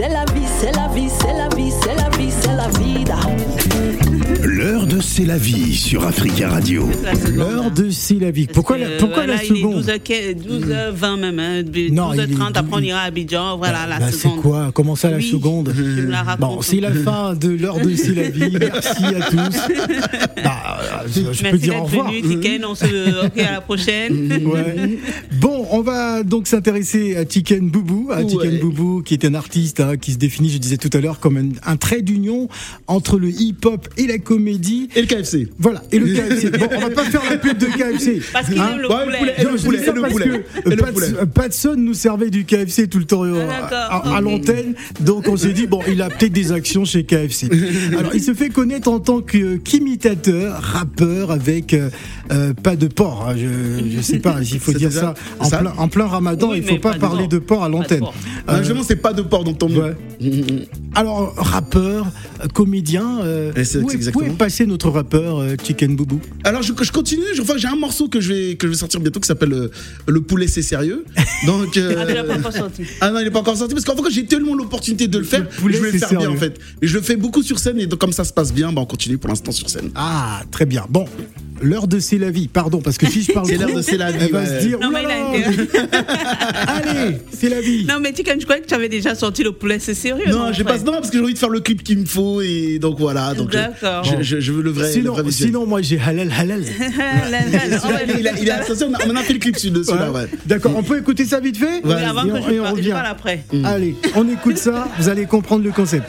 c'est la vie, c'est la vie, c'est la vie, c'est la vie, c'est la vida. De C'est la vie sur Africa Radio. L'heure de C'est la vie. Pourquoi la, pourquoi la seconde 12h20 même, hein, 12h30, après on ira à Abidjan, voilà la bah, seconde. C'est quoi? Comment ça la Oui, seconde? la. Bon, c'est la fin de l'heure de C'est la vie. Merci à tous. Bah, je, je peux Merci dire au revoir. venu, Tiken, on se... Ok, à la prochaine. Ouais. Bon, on va donc s'intéresser à Tiken Boubou, à Tiken Boubou, qui est un artiste hein, qui se définit, je disais tout à l'heure, comme un, un trait d'union entre le hip-hop et la comédie. Et le KFC. Voilà, et le KFC. Bon, on va pas faire la pub de KFC. Parce qu'il Hein aime le poulet. le poulet, et Non, le je poulet, et le parce poulet. que Et le poulet. Patson nous servait du KFC tout le temps euh, d'accord. à, à l'antenne, donc on s'est dit bon, il a peut-être des actions chez KFC. Alors, il se fait connaître en tant que qu'imitateur, rappeur avec euh, euh, pas de porc. hein. Je, je sais pas s'il faut dire ça en Ça plein, en plein Ramadan. Oui, il faut pas pas de parler de porc à l'antenne. Euh, Ah, Justement, c'est pas de porc, tant mieux. ouais. Alors, rappeur, euh, comédien, euh, où, est, où est passé notre rappeur euh, Chicken Boubou Alors je, je continue, je, enfin, j'ai un morceau que je vais, que je vais sortir bientôt qui s'appelle euh, Le poulet c'est sérieux. Donc, euh, Ah, mais il a pas encore sorti. Ah non, il n'est pas encore sorti parce qu'en fait, j'ai tellement l'opportunité de le faire, poulet, je vais le c'est faire bien sérieux. en fait. Et je le fais beaucoup sur scène et donc comme ça se passe bien, bah, on continue pour l'instant sur scène. Ah, très bien. Bon, l'heure de C'est la vie. Pardon, parce que si je parle C'est l'heure de C'est la vie, elle va ouais. se dire. Non, mais il a oulala, Allez, c'est la vie. Non, mais Tiken, je croyais que tu avais déjà sorti le poulet, c'est sérieux. Non, j'ai pas non parce que j'ai envie de faire le clip qu'il me faut et donc voilà. Donc je, D'accord. je, je- je veux le vrai. le sinon, vrai sinon, moi j'ai halal halal. Il, a- il est associé, on a, on a fait le clip sur celui-là, ouais. D'accord, on peut écouter ça vite fait Oui, avant Et que on- je et on parle, je parle après. Allez, on écoute ça, vous allez comprendre le concept.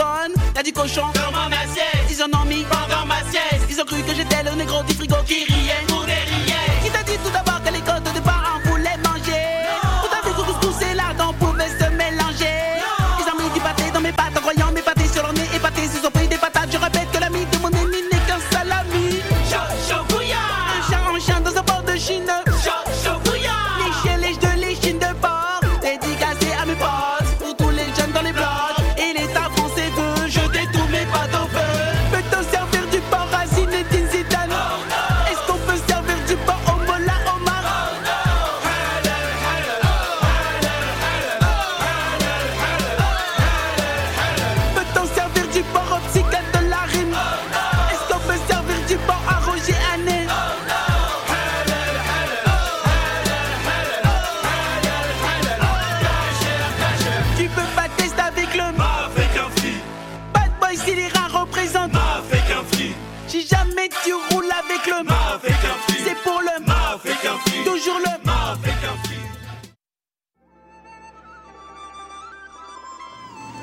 Déconne. Y'a du cochon dans ma assiette, ils en ont mis pendant ma sieste. Ils ont cru que j'étais le négro du frigo qui riait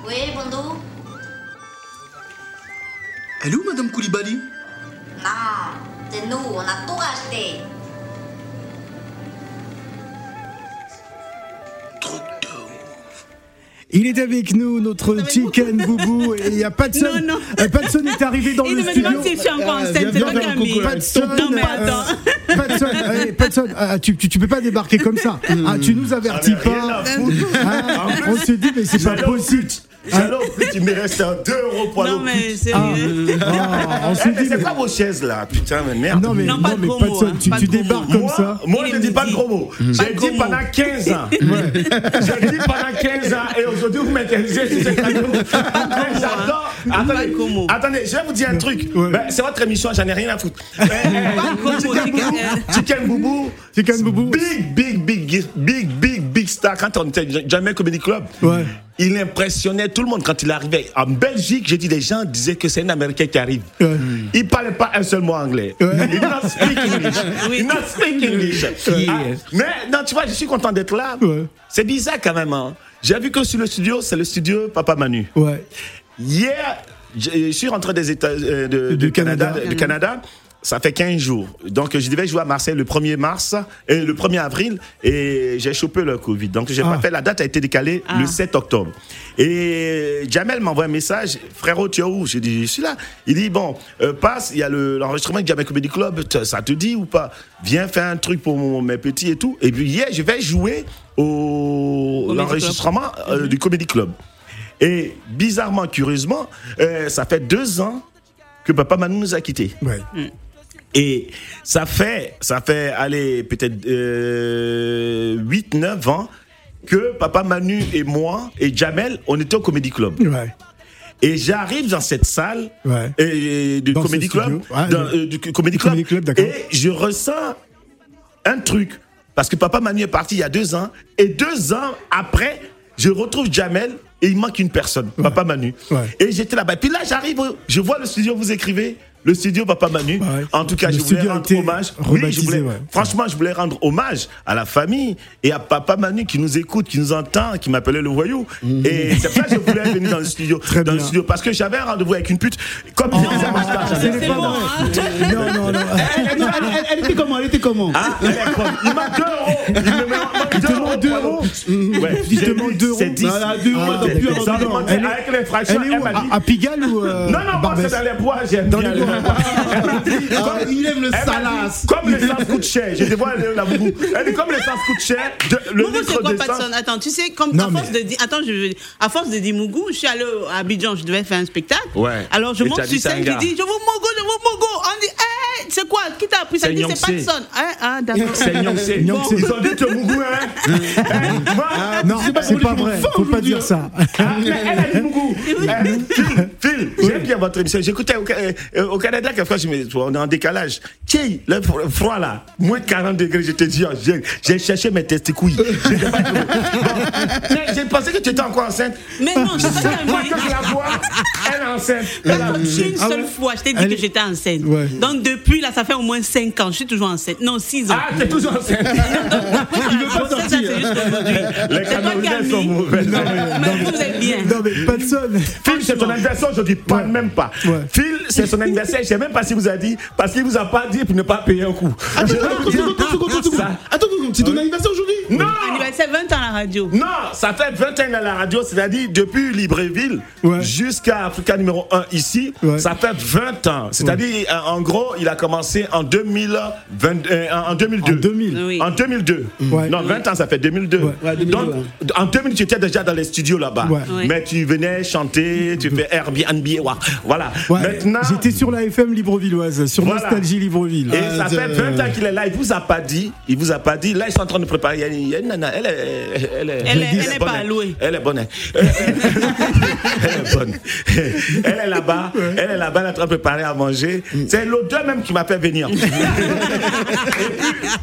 Oui, Bondou Elle est où Madame Koulibaly Non, c'est nous, on a tout racheté. Il est avec nous, notre Chicken Boubou, et il n'y a pas de son. Non, non. Euh, Patson est arrivé dans Il le me studio. demande si je suis encore viens c'est pas là. Patson, Non, mais euh, attends. Patson, allez, Patson, ah, tu, tu, tu peux pas débarquer comme ça. Ah, tu nous avertis pas. Ah, plus, on s'est dit, mais c'est pas possible. J'allais au pute, il me reste 2 euros pour aller Non, mais sérieux. Ah, on s'est mais dit, c'est mais- quoi vos chaises là Putain, mais merde. non mais, Non, non, pas de mais gros Patson, mots, hein, tu, pas tu de débarques comme moi, ça. moi je me dis pas de gros mots. Pas de J'ai dit pendant mots. 15 ans. J'ai dit pendant 15 ans et aujourd'hui vous m'interrogez sur cette radio. J'adore. Attendez, Pas de gros mots. attendez, je vais vous dire un truc. Ouais. Ben, c'est votre émission, j'en ai rien à foutre. Eh, eh, Pas de Chicken. Boubou, Chicken Boubou. Chicken Boubou. Big, big, big, big, big star. Quand on était jamais Comedy Club, Ouais. il impressionnait tout le monde quand il arrivait. En Belgique, j'ai dit, les gens disaient que c'est un Américain qui arrive. Ouais. Il parlait pas un seul mot anglais. Ouais. Il not speak English. Oui. Il not speak English. Ah, mais non, tu vois, je suis content d'être là. Ouais. C'est bizarre quand même. Hein. J'ai vu que sur le studio, c'est le studio Papa Manu. Ouais. Hier, je je suis rentré des États euh, de, Du du Canada, Canada. du Canada. Ça fait 15 jours. Donc, je devais jouer à Marseille le 1er mars, et le 1er avril, et j'ai chopé le Covid. Donc, j'ai Ah. pas fait. La date a été décalée Ah. le 7 octobre. Et Jamel m'envoie un message, frérot, tu es où? J'ai dit, je suis là. Il dit, bon, euh, passe, il y a le- l'enregistrement de Jamel Comedy Club, ça te dit ou pas? Viens faire un truc pour mon- mes petits et tout. Et puis, hier, je vais jouer au l'enregistrement euh, du Comedy Club. Et bizarrement, curieusement, euh, ça fait deux ans que Papa Manu nous a quittés. Ouais. Et ça fait, ça fait, allez, peut-être euh, 8, 9 ans que Papa Manu et moi et Jamel, on était au Comedy Club. Ouais. Et j'arrive dans cette salle Ouais. et, du Comedy Club, studio. Dans, le- euh, du Comedy Club, Comedy Club, d'accord. et je ressens un truc. Parce que Papa Manu est parti il y a deux ans. Et deux ans après, je retrouve Jamel et il manque une personne, Papa Manu. Et j'étais là-bas. Puis là, j'arrive, je vois le studio, vous écrivez. Le studio Papa Manu. Ouais. En tout cas, Le je voulais rendre hommage. Oui, je rebaptisé, voulais, ouais. franchement, je voulais rendre hommage à la famille et à Papa Manu qui nous écoute, qui nous entend, qui m'appelait le voyou. Et c'est pour ça que je voulais venir dans le studio. Mhm. Très dans le bien. Studio parce que j'avais un rendez-vous avec une pute. Comme bon, hein. Non, non, non. Elle, non, elle- elle- elle était comment? Elle était comment? Ah, elle est conne. Il manque 2 euros. Il me manque Te 2 manque deux euros. Ouais, Il dit, deux euros. C'est 10. Voilà, deux euros, Ah, t'as pu avoir Ça deux euros. remontait Elle est- avec l'infraction. Elle est où? à, à Pigalle ou euh, Non, non, c'est dans les bois, j'aime Dans bien les les Ah, il aime le salace. Comme l'essence coûte cher, je te vois le- la boubou. Elle dit, comme l'essence coûte cher, de- le Mougou, c'est litre quoi, d'essence. Patson? Attends, tu sais, comme Non, à force mais- de dire, attends, je veux- à force de dire Mougou, je suis allé à Abidjan, je devais faire un spectacle. Ouais. Alors je monte sur scène, je dis, je vous Mougou, je vous Mougou. On dit, hé, c'est quoi? Qui t'a appris ça? Dit, c'est. Patson. Hein, ah, d'accord. C'est Nyongse. Ils ont dit que Mougou, hein? Moi, Non, c'est pas vrai. Faut pas dire ça. Ah, mais elle a dit Phil, Phil, j'aime bien votre émission. J'écoutais au, euh, Canada, quelquefois, je me, on est en décalage. Tiens, le fro- froid là, moins de 40 degrés, je te dis, oh, j'ai j'ai cherché mes testicules. Mais J'ai pensé que tu étais encore enceinte. Mais non, je sais pas. Moi, quand je la vois, elle est enceinte. Une Ah seule fois, je t'ai dit que j'étais enceinte. Donc depuis là, ça fait au moins 5 ans. Je suis toujours enceinte. Non, 6 ans. Ah, t'es toujours enceinte. Il veut pas sortir. C'est juste. Les sont mauvais. Mais vous êtes bien. Non, mais Patson. Phil, c'est son anniversaire aujourd'hui, pas même pas. Ouais. Phil, c'est son anniversaire, je sais même pas s'il vous a dit, parce qu'il vous a pas dit pour ne pas payer un coup. Attends, attends, attends, attends, attends, attends, attends. Ça. Attends, attends, c'est ton anniversaire aujourd'hui Non! Anniversaire 20 ans à la radio. Non, ça fait 20 ans à la radio, c'est-à-dire depuis Libreville Ouais. jusqu'à Africa numéro 1 ici, Ouais. ça fait 20 ans. C'est-à-dire, euh, en gros, il a commencé en, 2020, euh, en 2002. En 2000. Oui. En 2002. Ouais. Non, 20 ans, ça fait 2002. Ouais. Ouais, 2002, Donc, en 2000, tu étais déjà dans les studios là-bas. Ouais. Ouais. Mais tu venais chanter, tu fais Airbnb, voilà. Ouais, Maintenant, J'étais sur la FM Librevilloise, sur Voilà. Nostalgie Libreville. et Ah, ça fait de- 20 ans qu'il est là, il vous a pas dit, il vous a pas dit, là ils sont en train de préparer, il y a- il y a une nana, elle est, elle est, Elle est- elle est bonne, pas allouée. Elle est bonne. hein. elle est bonne. Elle est là-bas, elle est là-bas, elle est en train de préparer à manger. C'est l'odeur même qui m'a fait venir.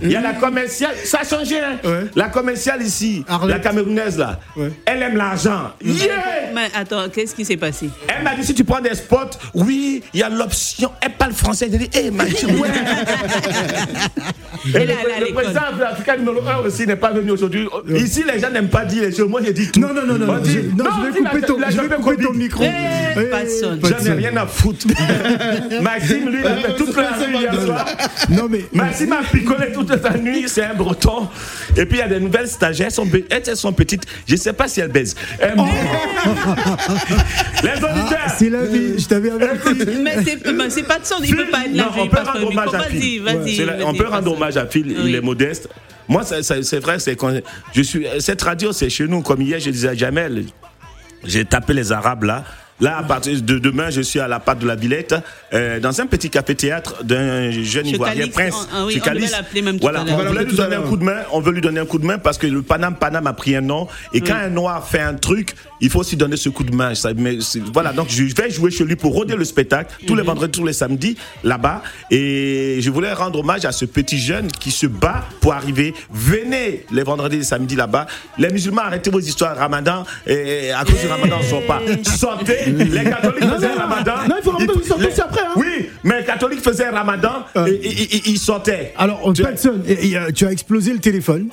Il y a la commerciale, ça a changé, hein. Ouais. La commerciale ici, Arlette. la camerounaise là, Ouais. elle aime l'argent. Yeah! Mais attends, qu'est-ce qui s'est passé? Elle m'a dit si tu prends des spots, oui, il y a l'option. Elle parle français. Elle dit, hé, m'a dit, ouais. Et Elle le, le président de l'Afrique numéro 1 aussi n'est pas venu aujourd'hui. Ici, les gens n'aiment pas dire les choses. Moi, j'ai dit tout. Non, non, non, non, On non, dit, je, non, je vais couper la- ton, la je vais couper ton micro. Eh, Eh, Patson. J'en ai rien à foutre. Maxime, lui, il a fait toute la nuit hier soir. Non, mais. Maxime a picolé toute la nuit, c'est un breton. Et puis il y a des nouvelles stagiaires, elles sont, petites. Je ne sais pas si elles baisent. Euh, Les auditeurs, Ah, c'est la vie, je t'avais averti. Mais c'est mais c'est pas de son, il peut pas être là. Non, on peut rendre hommage à Vas-y, Phil. on peut rendre passe. Hommage à Phil, il est modeste. Moi, c'est vrai, c'est quand je suis. Cette radio, c'est chez nous. Comme hier, je disais à Jamel, j'ai tapé les Arabes là. Là, à partir de demain, je suis à la part de la Villette, euh, dans un petit café-théâtre d'un jeune Chez Ivoirien, Calix, Prince. ah oui, Chez on Calix. même tout voilà, à on voulait Voilà, lui donner un coup de main. On veut lui donner un coup de main parce que le Panam Panam a pris un nom. Et quand un noir fait un truc, il faut aussi donner ce coup de main. Ça, mais voilà, donc je vais jouer chez lui pour rôder le spectacle tous les Mhm. vendredis, tous les samedis là-bas. Et je voulais rendre hommage à ce petit jeune qui se bat pour arriver. Venez les vendredis et les samedis là-bas. Les musulmans, arrêtez vos histoires Ramadan. Et à cause du Ramadan, on ne sort pas. Sortez. Les catholiques faisaient Ramadan. Non, il faut Ramadan, ils sortent les- aussi après, hein. Oui, mais les catholiques faisaient Ramadan et- et ils sortaient. Alors, Tu- Patson, et, euh, tu as explosé le téléphone.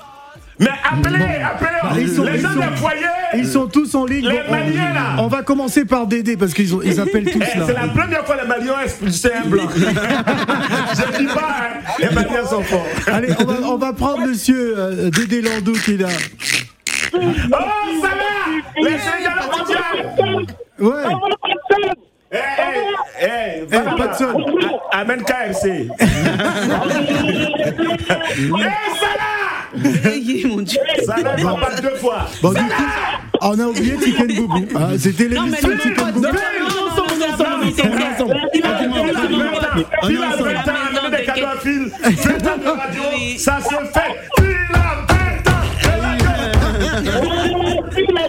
Mais appelez, appelez Bah, ils sont- les ils gens sont- des foyers. Ils sont tous en ligne. Les Maliens, là. On va commencer par Dédé parce qu'ils ils appellent tous Eh, là. c'est la première fois que les Maliens ont expulsé un blanc. Je dis pas, hein, les Maliens sont forts. Allez, on va, on va prendre monsieur euh, Dédé Landau qui est là. Oh, ça va Les Sénégalais mondiaux Ouais. Eh, eh, eh, Eh, Patson. a- Amène KFC. Eh, Salah Eh, mon Dieu. Salah, il va pas deux fois. Bon, du coup, on a oublié Chicken Boubou. Ah, C'était l'émission non, Chicken non, Boubou. non, non, non, non, non, non, non, on est ensemble. Il va- il va- Phil a 20 ans, Phil a 20 ans, on amène des cadeaux à Phil. 20 ans de radio, Oui. ça se fait.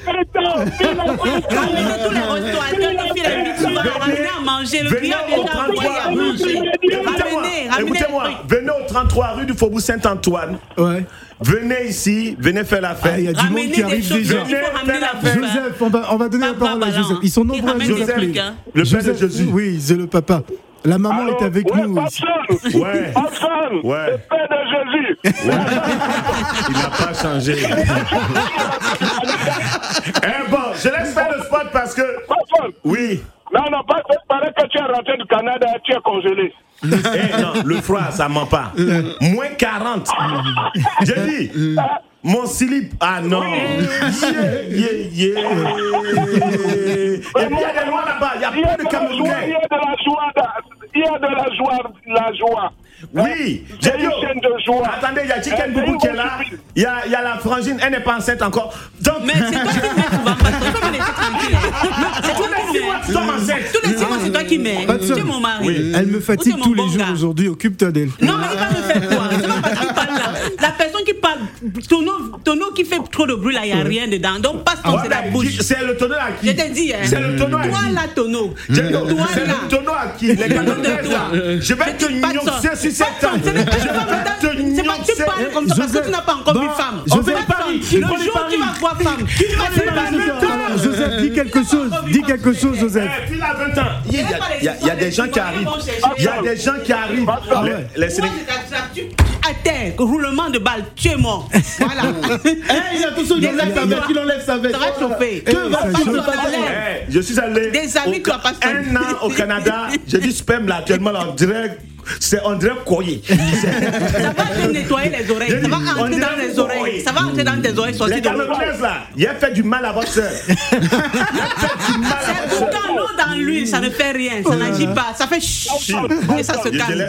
Amenez tous les restaurateurs qui filent les pizzas, ramenez à manger. Le Venez client au vient envoyer 33 à rue. manger. Écoutez-moi, Ramenez, ramenez. écoutez-moi. Venez au 33 rue du Faubourg Saint-Antoine. Ouais. Venez ici, venez faire la Ah, fête. Il y a du monde qui des arrive choses, déjà. la bouffe. hein. Joseph, on va, on va donner la parole à. Joseph. Ils sont nombreux à trucs, hein. Le père de Joseph, Jésus. Oui, c'est le papa. La maman est avec nous. Ouais. Ouais. le père de Jésus. Il n'a pas changé. eh bon, je laisse faire le spot parce que. Oui. non, non, pas, paraît que tu es rentré du Canada et tu es congelé. Eh non, le froid, ça ment pas. Moins 40. J'ai dit. Mon slip, ah non. Yeah, yeah, yeah. Et puis il y a des noirs là-bas, il y a pas de joie, il y Camerounais. a de la joie, il y a de la joie, la joie. Oui, j'ai dit. une chaîne de joie. Attendez, il y a Chicken Boubou qui est là. Il y a, il y a la frangine, elle n'est pas enceinte encore. Donc, Mais c'est toi qui mets souvent. C'est toi tous qui les six mois, mets. Tous les six mois, c'est toi qui mets. Tu es mon mari. Elle me fatigue tous les jours aujourd'hui. Occupe-toi d'elle. Non, mais il va me faire quoi? La personne qui parle, tonneau, tonneau qui fait trop de bruit là, il n'y a rien dedans. Donc passe ton c'est la mais bouche. C'est le tonneau à qui Je t'ai dit, hein. C'est le tonneau à Toi qui là, tonneau. Toi C'est le tonneau à qui Les toi. Je vais te ça. sur cette table. Je vais te C'est pas tu parles comme ça parce que tu n'as pas encore vu femme. On fait pas. Le jour où tu vas voir femme, tu vas dis quelque chose. Dis quelque chose, Joseph. Eh, puis là, 20 ans. Il y a, il y a- il y a des gens qui arrivent. Il y a des gens qui arrivent. Ah Les- ouais. Les à terre, roulement de balle, tu es mort. Voilà. Eh, il a il Des enlève sa veste, il enlève sa veste. Ça va chauffer. Eh, Que va je suis allé Des amis, tu vas pas un an au Canada. J'ai dit sperme là actuellement là, on dirait c'est dirait courrier. Ça va te nettoyer les oreilles. Ça va entrer dans les oreilles. oreille. Ça va entrer dans tes oreilles, Les. Camerounaises là, il a fait du mal à votre soeur. Il a fait du mal à C'est votre soeur. pourtant l'eau dans l'huile, ça ne fait rien, ça n'agit pas, ça fait chut et ça se calme.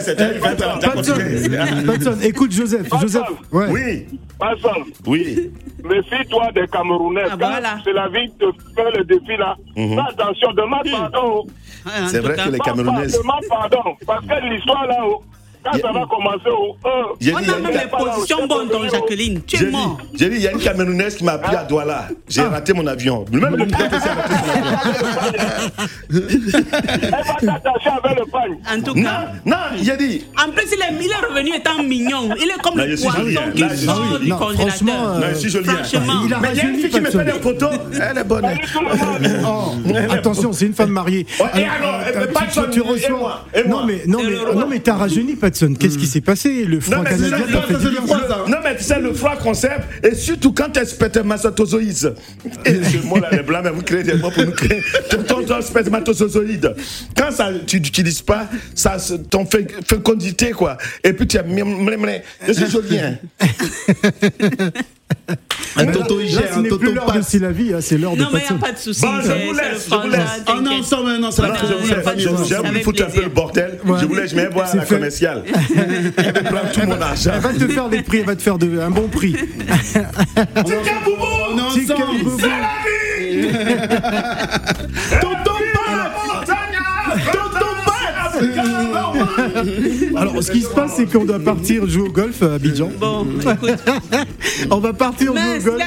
Patson, écoute Joseph. Joseph. Oui, Hassan, oui. méfie-toi des Camerounais. Ah, Quand voilà. C'est la vie de faire le défi là. Mhm. Fais attention, demande pardon. C'est vrai que les Camerounaises. Demande pardon. Parce que l'histoire là, oh, quand ça va commencer, oh, On a même les positions bonnes, donc Jacqueline, tu es mort. j'ai dit, il y a une Camerounaise qui m'a pris à Douala. J'ai raté mon avion. Même le pilote aussi a raté son avion. elle va t'attacher avec le pagne. En tout Non, cas. non, j'ai dit. En plus, il est, il est revenu étant mignon. Il est comme je le poisson qui je suis sort du Non, franchement, congélateur. euh, Non, je suis joli. hein. franchement. Il a Mais il y a une fille qui me fait des photos. Elle est bonne. Oh, attention, c'est une femme mariée. Ouais, et alors, euh, euh, tu- Patson, tu reçois- moi, et moi. Non mais non Et mais le roi. non mais t'as rajeuni Patson. Qu'est-ce qui s'est passé? Le Non, froid mais c'est canadien. Non, mais tu sais, le froid conserve, et surtout quand tu spermatozoïde. Et ce mot-là, les blancs, mais vous créez des mots pour nous créer. Ton, spermatozoïde. Quand ça, tu n'utilises pas, ça, ton fé- fécondité, quoi. Et puis tu as. Je suis joli, hein. Un tonton un tonton passe. Sylavie, hein, c'est l'heure de Non, mais il n'y Patson. a pas de souci. Bon, je c'est- vous c'est laisse, le je vous laisse. Ah non, ça, c'est la Je je, souci. j'ai voulu foutre un peu le bordel. Je voulais, je m'ai voir C'est la commerciale. Elle tout mon argent. Elle va te faire des prix, elle va te faire un bon prix. Chicken Boubou On est Chicken ensemble. Boubou. C'est la vie Tonton Tonton Alors, ce qui se passe, c'est qu'on doit partir jouer au golf à Abidjan. Bon, écoute. On va partir jouer au golf.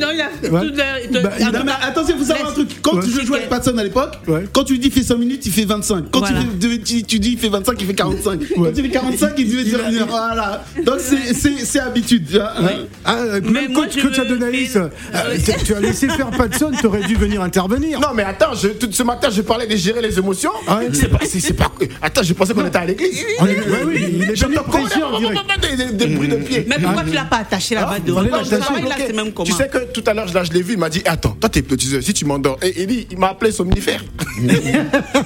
Non, il a. Ouais. tout Bah, il Non, mais attention, il faut savoir un truc. Quand Ouais. tu veux jouer avec Patson à l'époque, Ouais. quand tu lui dis fais 5 minutes, il fait 25. Quand Voilà. tu, fais- tu, tu dis il fait 25, il fait 45. Ouais. Quand tu fais 45, il dit dire Voilà. Donc c'est- c'est c'est habitude. tu. Ah, euh, Mais même coach, je coach Adonaïs, euh, tu- tu as laissé faire Patson, t'aurais dû venir intervenir. Non, mais attends, je- tout ce matin, je parlais de gérer les émotions. Ah c'est pas. Attends, je pensais qu'on était à l'église. On est- Ouais, oui, il est pression en direct. Des, des, des bruits de pieds. Mais pourquoi tu l'as pas attaché là-bas dehors même comment Tu sais que tout à l'heure, là, je l'ai vu, il m'a dit Attends, toi, t'es hypnotiseur, si tu m'endors. Et il dit Il m'a appelé somnifère.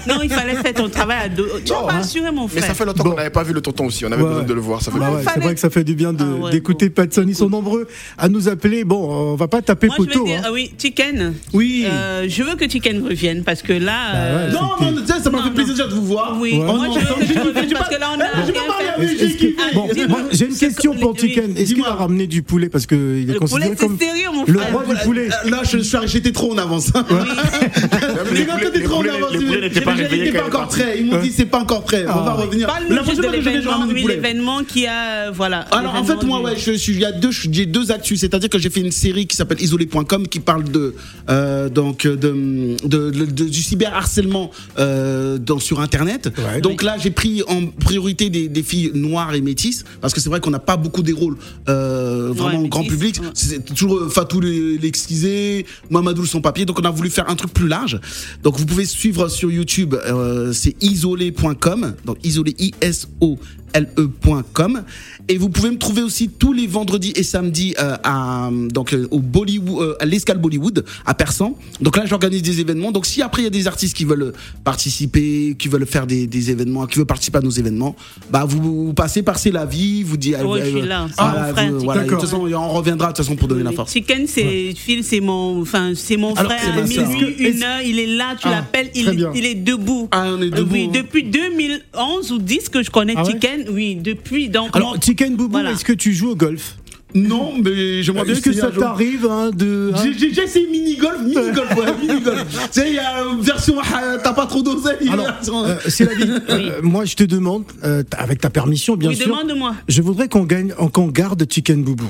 Non, il fallait faire ton travail à deux. Tu n'as pas assuré, mon Mais frère. ça fait longtemps Bon. qu'on n'avait pas vu le tonton aussi, on avait Ouais. besoin de le voir. Ça fait Bah ouais, c'est vrai que ça fait du bien Ah ouais, d'écouter Patson. Ils sont nombreux à nous appeler. Bon, on va pas taper poteau. hein. ah oui, Chicken. Oui. Euh, je veux que Chicken revienne parce que là. Bah euh, Non, non, ça m'a fait plaisir de vous voir. Oui, Oh moi je veux non, que parce que là on Eh, a rien fait. bon, moi, j'ai une question que- pour Chicken. Est-ce qu'il a ramené du poulet parce qu'il est Le considéré comme sérieux, mon le roi du poulet? Là, je suis j'étais trop en avance. Les Les gars, poulets- t'étais les trop en avance. les poulets n'étaient pas J'ai- réveillés j'étais pas encore prêt. Ils m'ont dit c'est pas encore prêt. On va Ah. revenir. La prochaine fois que je je l'événement, ramène du oui, poulet. l'événement qui a. euh, Voilà. Alors en fait moi ouais je suis il y a deux j'ai deux actus c'est-à-dire que j'ai fait une série qui s'appelle isolé.com qui parle de euh, donc de, du cyberharcèlement euh, dans sur internet. Ouais. donc là j'ai pris en priorité des, des filles noires et métisses parce que c'est vrai qu'on n'a pas beaucoup des rôles euh, vraiment Ouais, au grand public. ouais. C'est toujours euh, Fatou le- l'exquisé, Mamadou sans papier. Donc on a voulu faire un truc plus large. Donc vous pouvez suivre sur YouTube, euh, c'est isolé.com, donc isolé i s o l e.com et vous pouvez me trouver aussi tous les vendredis et samedis euh, à donc euh, au Bollywood euh, à l'escale Bollywood à Persan. Donc là j'organise des événements. Donc si après il y a des artistes qui veulent participer, qui veulent faire des, des événements, qui veulent participer à nos événements, bah vous, vous passez par C'est la vie, vous dites Ouais, je suis là, mon frère, vous- voilà, de D'accord. toute façon on reviendra de toute façon pour donner la force. Chicken, c'est Phil, c'est mon, enfin, c'est mon Alors, frère. Minuit, une heure, il est là, tu Ah, l'appelles, il, est debout. Ah, on est debout, Oui, hein. depuis 2011 ou 10 que je connais Ah ouais? Chicken. Oui, depuis. Donc, Alors, Chicken Boubou, Voilà. est-ce que tu joues au golf? Non, mais j'aimerais bien Est-ce que ça t'arrive hein, de. hein? J'ai- j'ai essayé mini-golf, mini-golf, ouais, mini-golf. Tu sais, il y a une version, euh, t'as pas trop d'oseille. euh, c'est la vie. Euh, moi, je te demande, euh, avec ta permission, bien oui, sûr, demande-moi. je voudrais qu'on gagne, qu'on garde Chicken Boubou.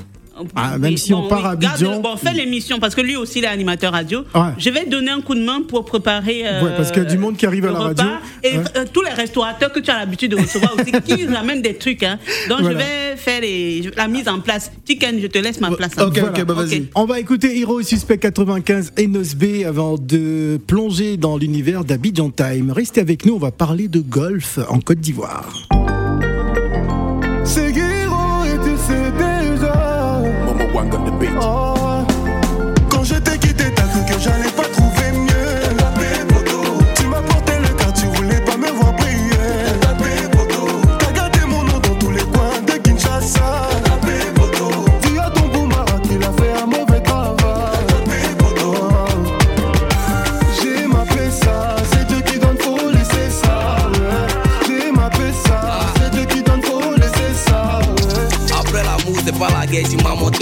Ah, même Oui, si on bon, part oui, à garde- Abidjan. Bon, fais l'émission parce que lui aussi, il est animateur radio. Ouais. Je vais donner un coup de main pour préparer. euh, Ouais, parce qu'il y a du monde qui arrive à la radio. Et Ouais. euh, tous les restaurateurs que tu as l'habitude de recevoir aussi, qui ramènent des trucs. Hein. Donc, Voilà. je vais faire les- la mise en place. Chicken, je te laisse ma place. Ok, Voilà. ok, bah vas-y. On va écouter Hero Suspect 95 et Nosb avant de plonger dans l'univers d'Abidjan Time. Restez avec nous, on va parler de golf en Côte d'Ivoire.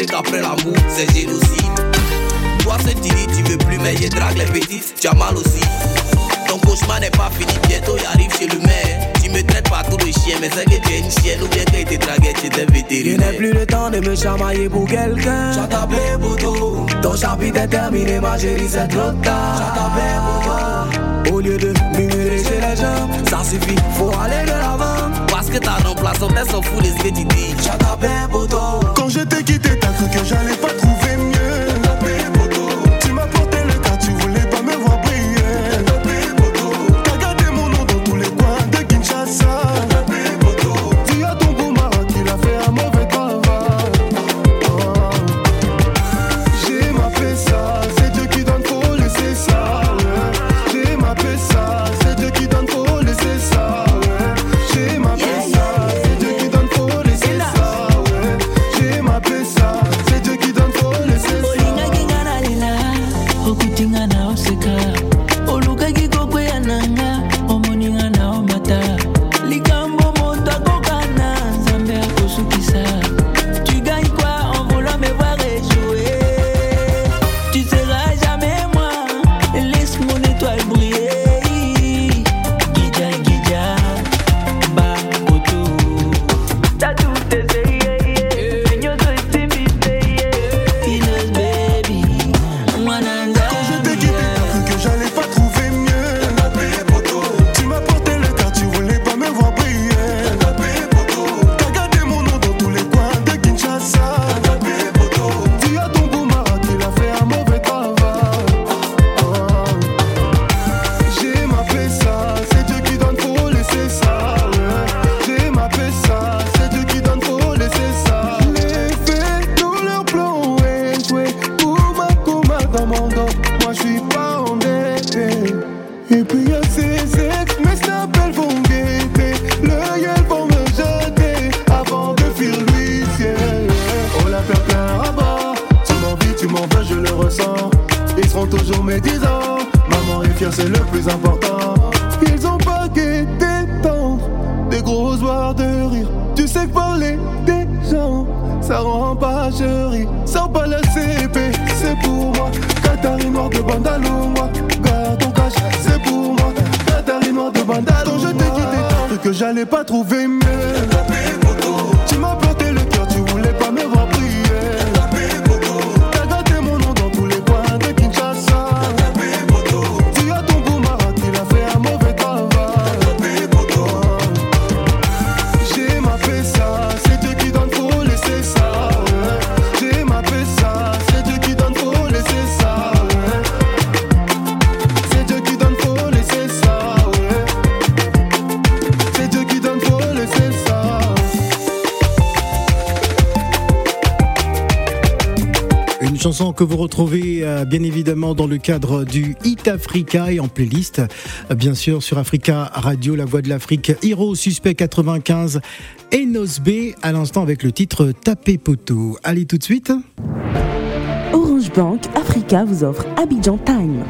Qu'après l'amour, c'est génocide. Toi, ce dis, tu veux plus, mais je drague les petites, tu as mal aussi. Ton cauchemar n'est pas fini, bientôt il arrive chez le maire. Tu me traites pas tout de chien, mais c'est que tu es une chienne ou bien que tu dragué chez des Je n'ai vétérinaires. plus le temps de me chamailler pour quelqu'un. J'ai tapé poteau. Ton chapitre est terminé, ma chérie, c'est trop tard. J'ai tapé poteau. Au lieu de murmurer chez les gens, ça suffit, faut aller de l'avant. Parce que t'as remplacé, on s'en fout de ce que tu dis. Quand je t'ai quitté, t'as cru que j'allais pas trouver que j'allais pas trouver mieux. Que vous retrouvez euh, bien évidemment dans le cadre du Hit Africa et en playlist, euh, bien sûr sur Africa Radio, La Voix de l'Afrique, Hero Suspect 95 et Nosbe à l'instant avec le titre Tapé poteau. Allez tout de suite. Orange Bank Africa vous offre Abidjan Time.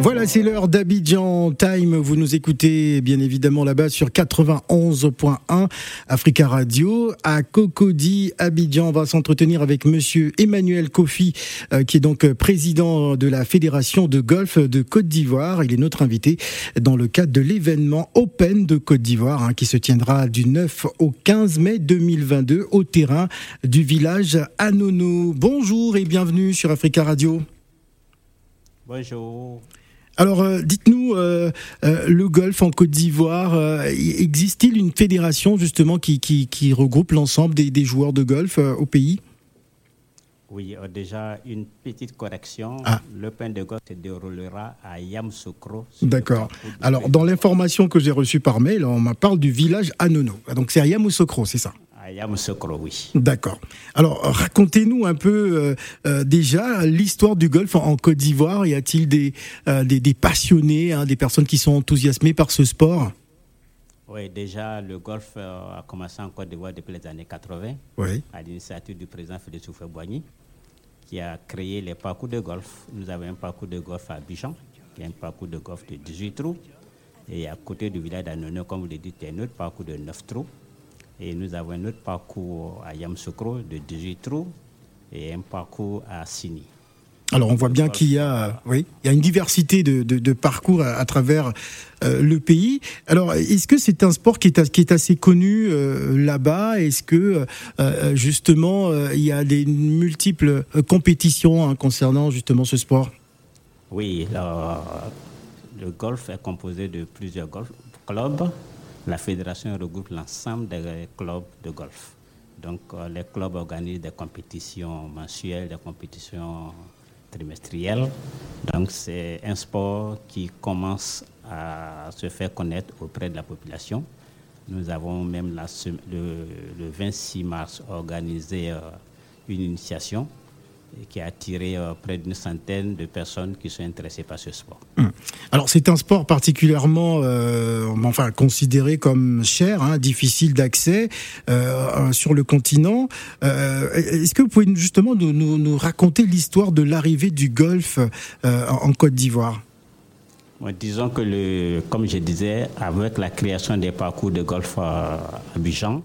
Voilà, c'est l'heure d'Abidjan Time. Vous nous écoutez bien évidemment là-bas sur 91.1 Africa Radio. À Cocody, Abidjan, on va s'entretenir avec monsieur Emmanuel Kofi, euh, qui est donc président de la Fédération de golf de Côte d'Ivoire. Il est notre invité dans le cadre de l'événement Open de Côte d'Ivoire, hein, qui se tiendra du 9 au 15 mai 2022 au terrain du village Anono. Bonjour et bienvenue sur Africa Radio. Bonjour. Alors, euh, dites-nous, euh, euh, le golf en Côte d'Ivoire, existe-t-il une fédération justement qui, qui, qui regroupe l'ensemble des, des joueurs de golf au pays? Oui, déjà une petite correction. Ah. Le pain de golf se déroulera à Yamsoukro. D'accord. Alors, dans l'information que j'ai reçue par mail, on me parle du village Anono. Donc, c'est à Yamoussoukro, c'est ça? À Yamsoukro, oui. D'accord. Alors, racontez-nous un peu euh, euh, déjà l'histoire du golf en, en Côte d'Ivoire. Y a-t-il des, euh, des, des passionnés, hein, des personnes qui sont enthousiasmées par ce sport? Oui, déjà, le golf euh, a commencé en Côte d'Ivoire depuis les années 80, Oui. à l'initiative du président Félix Houphouët-Boigny, qui a créé les parcours de golf. Nous avons un parcours de golf à Bijan, qui est un parcours de golf de 18 trous. Et à côté du village d'Anono, comme vous le dites, il y a un autre parcours de 9 trous. Et nous avons un autre parcours à Yamsoukro de 18 trous et un parcours à Sini. Alors on voit bien qu'il y a, oui, il y a une diversité de, de- de parcours à, à travers euh, le pays. Alors est-ce que c'est un sport qui est, as- qui est assez connu euh, là-bas? Est-ce que euh, justement il y a des multiples compétitions hein, concernant justement ce sport? Oui, le, le golf est composé de plusieurs golf clubs. La fédération regroupe l'ensemble des clubs de golf. Donc, euh, les clubs organisent des compétitions mensuelles, des compétitions trimestrielles. Donc, c'est un sport qui commence à se faire connaître auprès de la population. Nous avons même le, le 26 mars organisé euh, une initiation qui a attiré euh, près d'une centaine de personnes qui sont intéressées par ce sport. Alors c'est un sport particulièrement, euh, enfin considéré comme cher, hein, difficile d'accès euh, sur le continent. Est-ce que vous pouvez justement nous, nous- nous raconter l'histoire de l'arrivée du golf en Côte d'Ivoire? Disons que, le, comme je disais, avec la création des parcours de golf à Abidjan,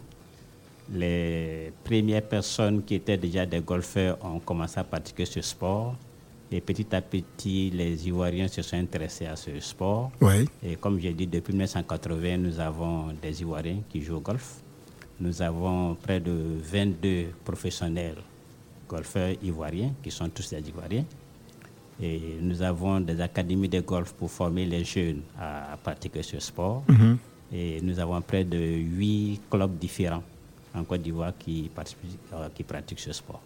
les premières personnes qui étaient déjà des golfeurs ont commencé à pratiquer ce sport. Et petit à petit, les Ivoiriens se sont intéressés à ce sport. Et comme j'ai dit, depuis 1980, nous avons des Ivoiriens qui jouent au golf. Nous avons près de 22 professionnels golfeurs ivoiriens, qui sont tous des Ivoiriens. Et nous avons des académies de golf pour former les jeunes à pratiquer ce sport. Mhm. Et nous avons près de huit clubs différents en Côte d'Ivoire qui, euh, qui pratiquent ce sport.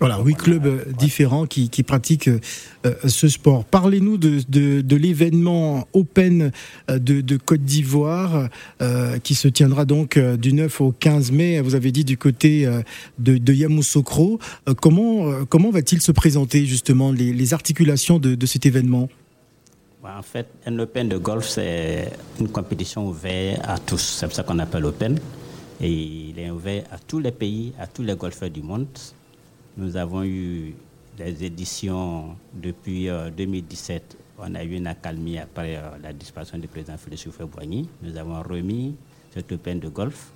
Voilà, huit clubs euh, différents qui, qui pratiquent euh, ce sport. Parlez-nous de, de, de l'événement Open de, de Côte d'Ivoire euh, qui se tiendra donc du 9 au 15 mai, vous avez dit du côté de, Yamoussoukro. Comment comment va-t-il se présenter justement les, les articulations de, de cet événement? Bah, En fait, un Open de golf, c'est une compétition ouverte à tous. C'est pour ça qu'on appelle Open. Et il est ouvert à tous les pays, à tous les golfeurs du monde. Nous avons eu des éditions depuis euh, 2017. On a eu une accalmie après euh, la disparition du président Félix Houphouët-Boigny. Nous avons remis cette Open de golf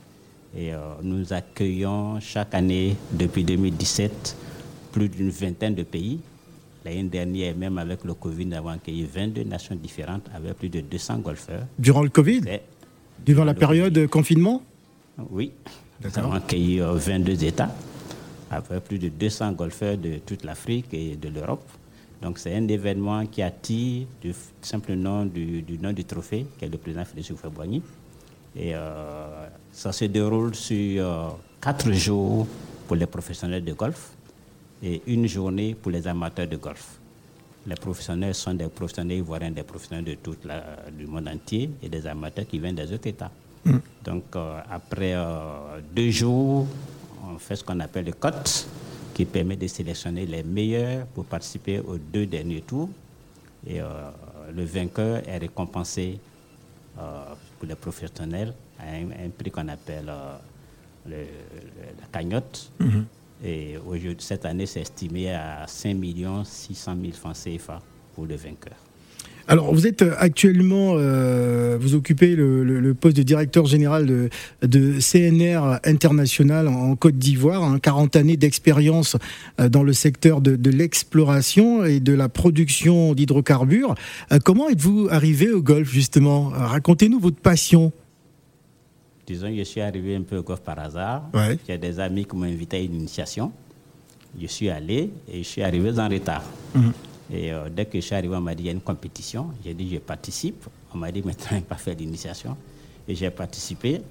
et euh, nous accueillons chaque année depuis 2017 plus d'une vingtaine de pays. L'année dernière, même avec le Covid, nous avons accueilli 22 nations différentes avec plus de 200 golfeurs. Durant le Covid? Durant la période de confinement? Oui, nous avons accueilli euh, 22 États avec plus de 200 golfeurs de toute l'Afrique et de l'Europe. Donc c'est un événement qui attire du simple nom du, du nom du trophée, qui est le président Félix Houphouët-Boigny. Et euh, ça se déroule sur euh, quatre jours pour les professionnels de golf et une journée pour les amateurs de golf. Les professionnels sont des professionnels ivoiriens, des professionnels de tout la, du monde entier et des amateurs qui viennent des autres États. Donc euh, après euh, deux jours, on fait ce qu'on appelle le cote, qui permet de sélectionner les meilleurs pour participer aux deux derniers tours. Et euh, le vainqueur est récompensé pour les professionnels à un, un prix qu'on appelle le- le- la cagnotte. Mhm. Et cette année, c'est estimé à 5 600 000 francs CFA pour le vainqueur. Alors, vous êtes euh, actuellement, euh, vous occupez le, le- le poste de directeur général de, de CNR International en Côte d'Ivoire, hein, 40 années d'expérience euh, dans le secteur de, de l'exploration et de la production d'hydrocarbures. Euh, comment êtes-vous arrivé au golf, justement? Racontez-nous votre passion. Disons, je suis arrivé un peu au golf par hasard. Ouais. J'ai des amis qui m'ont invité à une initiation. Je suis allé et je suis arrivé en retard. Mhm. Et euh, dès que je suis arrivé, on m'a dit il y a une compétition. J'ai dit je participe. On m'a dit maintenant il n'y a pas faire l'initiation. Et j'ai participé,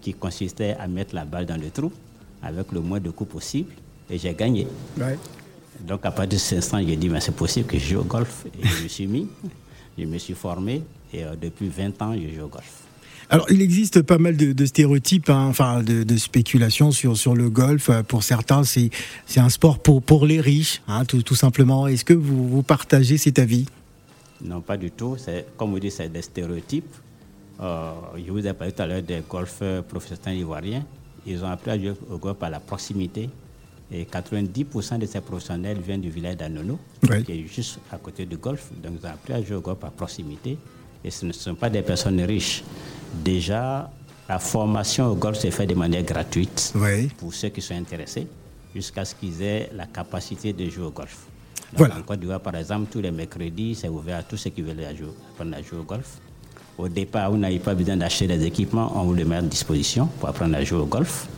qui consistait à mettre la balle dans le trou avec le moins de coups possible. Et j'ai gagné. Donc à partir de cet instant, j'ai dit mais c'est possible que je joue au golf. Et je me suis mis, je me suis formé. Et euh, depuis 20 ans, je joue au golf. Alors, il existe pas mal de, de stéréotypes, hein, enfin, de, de spéculations sur, sur le golf. Euh, Pour certains, c'est c'est un sport pour, pour les riches, hein, tout, tout simplement. Est-ce que vous, vous partagez cet avis? Non, pas du tout. C'est, comme vous dites, c'est des stéréotypes. Euh, je vous ai parlé tout à l'heure des golfeurs professionnels ivoiriens. Ils ont appris à jouer au golf par la proximité. Et 90% de ces professionnels viennent du village d'Anono, Ouais. qui est juste à côté du golf. Donc, ils ont appris à jouer au golf par proximité. Et ce ne sont pas des personnes riches. Déjà, la formation au golf se fait de manière gratuite pour ceux qui sont intéressés, jusqu'à ce qu'ils aient la capacité de jouer au golf. Donc, Voilà. En Côte d'Ivoire, par exemple, tous les mercredis, c'est ouvert à tous ceux qui veulent à jouer- apprendre à jouer au golf. Au départ, vous n'avez pas besoin d'acheter des équipements, on vous les met à disposition pour apprendre à jouer au golf.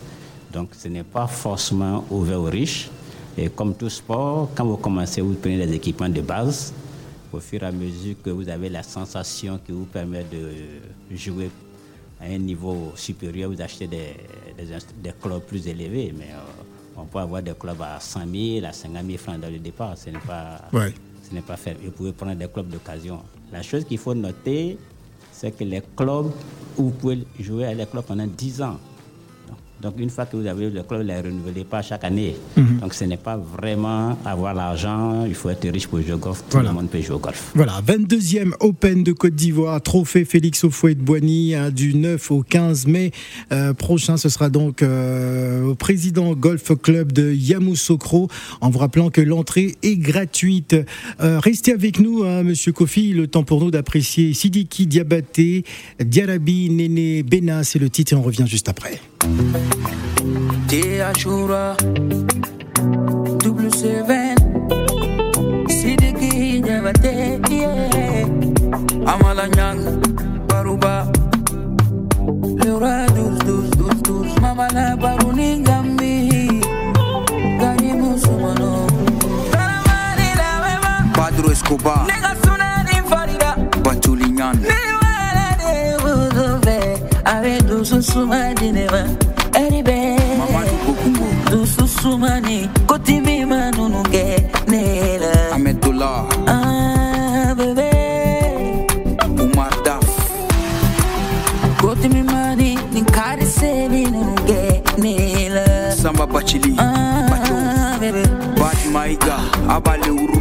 Donc, ce n'est pas forcément ouvert aux riches. Et comme tout sport, quand vous commencez, vous prenez des équipements de base. Au fur et à mesure que vous avez la sensation qui vous permet de jouer à un niveau supérieur, vous achetez des, des, des clubs plus élevés. Mais euh, on peut avoir des clubs à 100 000, à 50 000 francs dans le départ. Ce n'est pas, Ouais. ce n'est pas fait. Vous pouvez prendre des clubs d'occasion. La chose qu'il faut noter, c'est que les clubs, vous pouvez jouer à les clubs pendant 10 ans. Donc une fois que vous avez le club, ne les renouvelez pas chaque année. Mhm. Donc ce n'est pas vraiment avoir l'argent, il faut être riche pour jouer au golf. Tout Voilà. le monde peut jouer au golf. Voilà, 22e Open de Côte d'Ivoire, trophée Félix Houphouët-Boigny hein, du 9 au 15 mai euh, prochain. Ce sera donc euh, au président Golf Club de Yamoussoukro, en vous rappelant que l'entrée est gratuite. Euh, restez avec nous, hein, Monsieur Kofi, le temps pour nous d'apprécier Sidiki Diabaté, Diarabi Néné Bena, c'est le titre et on revient juste après. T Ashura Double Seven. Sidiki Nyabate yeah. Amala Nyang Baruba. Leura Dus Dus Dus Dus Mamala Baruni Gambi Gani Musumano Padro Escobar, Nega Sunani Farida. Batulinyan, are dusu suma dineva eribe dusu suma ni koti mi manunu ge nela ametola ah bebe umar daf koti mi mani ni kari se ni nuge nela. Samba bachili ah bebe. Bat maiga abale uru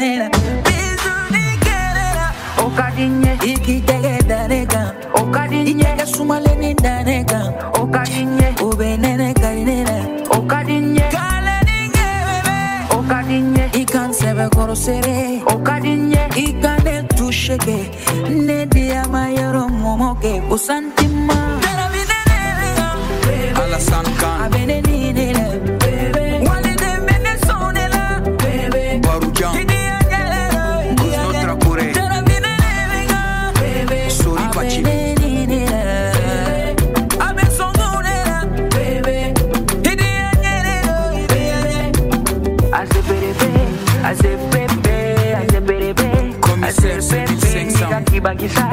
manera. O cariñe, y quite danega. O cariñe, y que sumale ni danega. O ubenene o venene carinera. O cariñe, cale ninge bebé. O cariñe, y can se ve corosere. O cariñe, y can el tuche que ne dia mayero momo que usantima. Alasankan. Abeneni. обижать.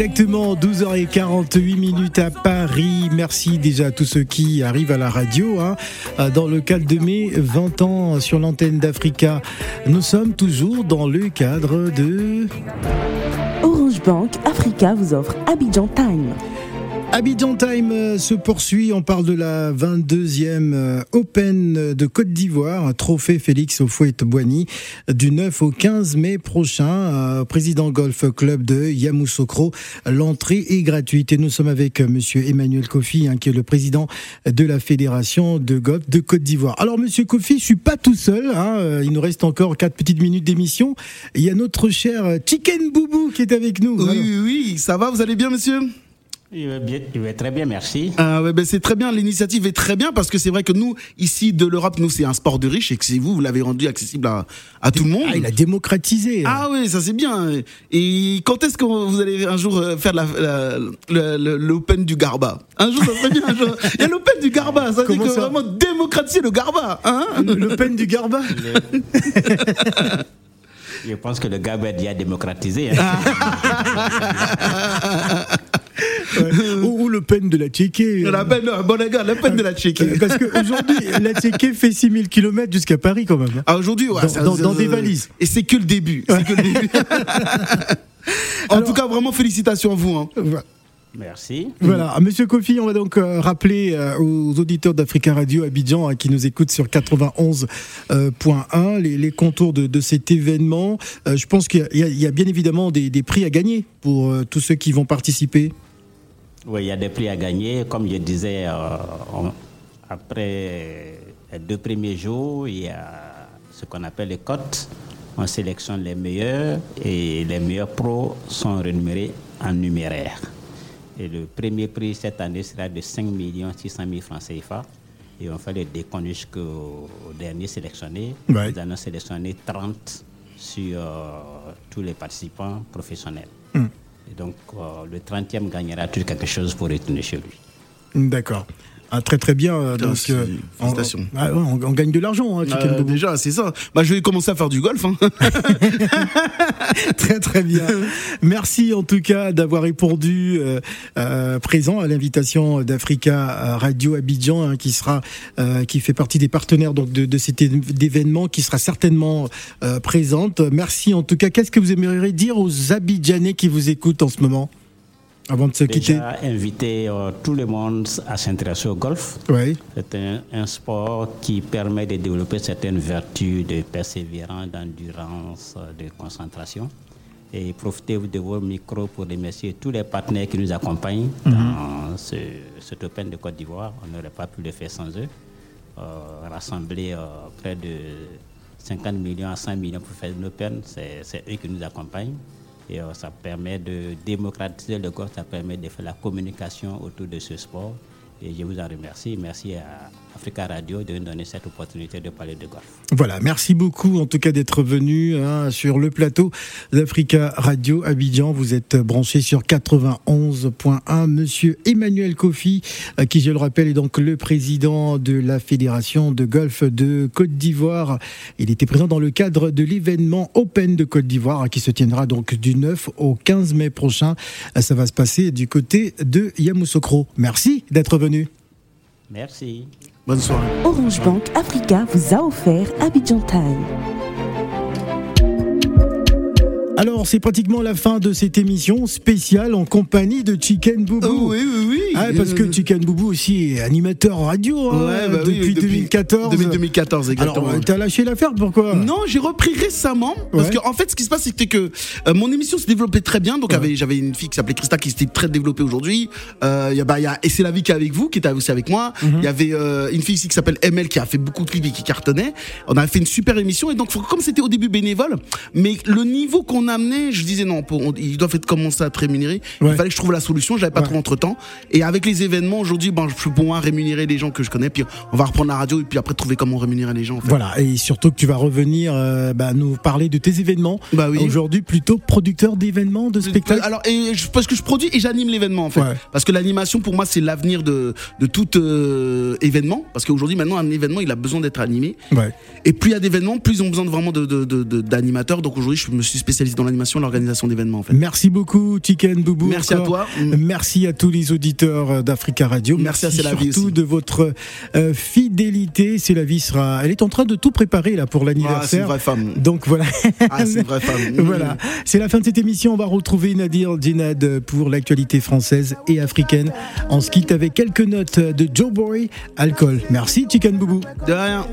Exactement 12h48 minutes à Paris. Merci déjà à tous ceux qui arrivent à la radio. hein. Euh, Dans le cadre de mes 20 ans sur l'antenne d'Africa, nous sommes toujours dans le cadre de... Orange Bank Africa vous offre Abidjan Time. Abidjan Time euh, se poursuit. On parle de la 22e euh, Open de Côte d'Ivoire, trophée Félix Houphouët-Boigny du 9 au 15 mai prochain. Euh, Président Golf Club de Yamoussoukro. L'entrée est gratuite et nous sommes avec Monsieur Emmanuel Kofi, hein, qui est le président de la fédération de golf de Côte d'Ivoire. Alors Monsieur Kofi, je suis pas tout seul. hein, il nous reste encore quatre petites minutes d'émission. Il y a notre cher Chicken Boubou qui est avec nous. Oui, Alors, oui, oui, ça va, vous allez bien, monsieur? Il va, bien, il va très bien, merci. Ah ouais, ben c'est très bien, l'initiative est très bien parce que c'est vrai que nous, ici de l'Europe, nous c'est un sport de riche et que c'est vous, vous l'avez rendu accessible à, à tout le monde. Ah, il a démocratisé. hein. Ah oui, ça c'est bien. Et quand est-ce que vous allez un jour euh, faire l'Open du Garba? Un jour, ça serait bien. un jour. Il y a l'Open du Garba, ça veut dire vraiment démocratiser le Garba. Hein? Le Pen du Garba? Je pense que le Gabon est déjà démocratisé. hein. Ou, ou le Pen de la Tchéquée. La peine, non, bon les gars, la peine de la Tchéquie. Parce qu'aujourd'hui, la Tchéquée fait 6000 km jusqu'à Paris quand même. Ah, aujourd'hui, ouais, Dans- ça- dans- des valises. Et c'est que le début. C'est que le début. en tout cas, vraiment félicitations à vous. hein. Merci. Voilà, Monsieur Kofi, on va donc euh, rappeler euh, aux auditeurs d'Africa Radio Abidjan hein, qui nous écoutent sur 91.1 les, les contours de, de cet événement. Euh, je pense qu'il y, a- y bien évidemment des, des prix à gagner pour euh, tous ceux qui vont participer. Oui, il y a des prix à gagner. Comme je disais, euh, on- après les deux premiers jours, il y a ce qu'on appelle les cotes. On sélectionne les meilleurs et les meilleurs pros sont rémunérés en numéraire. Et le premier prix cette année sera de 5 600 000 francs CFA. Et on fait le décompte jusqu'au au dernier sélectionné. Nous allons sélectionner 30 sur euh, tous les participants professionnels. Hmm. Et donc, euh, le 30e gagnera tout quelque chose pour retourner chez lui? D'accord. Ah, très très bien. euh, Putain, donc, c'est- euh, on, ah ouais, on- on gagne de l'argent, hein, Euh, déjà, c'est ça. Bah, je vais commencer à faire du golf. Hein. très très bien. Merci en tout cas d'avoir répondu euh, présent à l'invitation d'Africa Radio Abidjan, hein, qui sera, euh, qui fait partie des partenaires donc de, de cet événement, qui sera certainement euh, présente. Merci en tout cas. Qu'est-ce que vous aimeriez dire aux Abidjanais qui vous écoutent en ce moment, avant de se quitter Déjà, inviter euh, tout le monde à s'intéresser au golf. Oui. C'est un, un sport qui permet de développer certaines vertus de persévérance, d'endurance, euh, de concentration. Et profitez de vos micros pour remercier tous les partenaires qui nous accompagnent dans ce, cet Open de Côte d'Ivoire. On n'aurait pas pu le faire sans eux. Euh, rassembler euh, près de 50 millions à 100 millions pour faire l'Open, c'est c'est eux qui nous accompagnent. Et euh, ça permet de démocratiser le golf, ça permet de faire la communication autour de ce sport. Et je vous en remercie. Merci à Africa Radio de nous donner cette opportunité de parler de golf. Voilà, merci beaucoup en tout cas d'être venu hein, sur le plateau d'Africa Radio Abidjan. Vous êtes branché sur 91.1. Monsieur Emmanuel Kofi, euh, qui je le rappelle est donc le président de la Fédération de golf de Côte d'Ivoire. Il était présent dans le cadre de l'événement Open de Côte d'Ivoire hein, qui se tiendra donc du 9 au 15 mai prochain. Euh, Ça va se passer du côté de Yamoussoukro. Merci d'être venu. Merci. Bonne soirée. Orange Bank Africa vous a offert Abidjan Time. Alors, c'est pratiquement la fin de cette émission spéciale en compagnie de Chicken Boubou. Oh, oui, oui, oui. Ah, parce que Chicken Boubou aussi est animateur radio hein, bah oui, depuis, 2014. Depuis 2014, exactement. Alors, euh, t'as lâché l'affaire, pourquoi? Non, j'ai repris récemment parce Ouais. que en fait, ce qui se passe, c'était que euh, mon émission se développait très bien. Donc, j'avais une fille qui s'appelait Christa qui s'était très développée aujourd'hui. Euh, Il y a, bah, y a et c'est la vie qui est avec vous, qui était aussi avec moi. Mhm. Il y avait euh, une fille ici qui s'appelle ML qui a fait beaucoup de clips et qui cartonnait. On a fait une super émission et donc comme c'était au début bénévole, mais le niveau qu'on amenait, je disais non, pour- on- ils doivent être commencer à être rémunérés. Ouais. Il fallait que je trouve la solution. J'avais pas trop entre temps. Et avec les événements aujourd'hui, ben, je peux pour moi rémunérer les gens que je connais. Puis on va reprendre la radio et puis après trouver comment rémunérer les gens. En fait. Voilà, et surtout que tu vas revenir euh, bah, nous parler de tes événements. Bah oui. Aujourd'hui, plutôt producteur d'événements, de spectacles. Alors, et je, parce que je produis et j'anime l'événement en fait. Ouais. Parce que l'animation pour moi c'est l'avenir de, de tout euh, événement. Parce qu'aujourd'hui maintenant un événement il a besoin d'être animé. Ouais. Et plus il y a d'événements, plus ils ont besoin de, vraiment de, de- de- d'animateurs. Donc aujourd'hui je me suis spécialisé dans l'animation et l'organisation d'événements en fait. Merci beaucoup, Chicken Boubou. Merci à toi. Mm. Merci à tous les auditeurs euh, d'Africa Radio. Merci à C'est la vie surtout aussi. de votre euh, fidélité. C'est la vie sera. Elle est en train de tout préparer là pour Ah, c'est une l'anniversaire. vraie femme. Donc voilà. Ah, c'est une vraie femme. Mm. voilà. C'est la fin de cette émission. On va retrouver Nadir Djinad pour l'actualité française et africaine. On se quitte avec quelques notes de Joe Boy, Alcool. Merci, Chicken Boubou. De rien.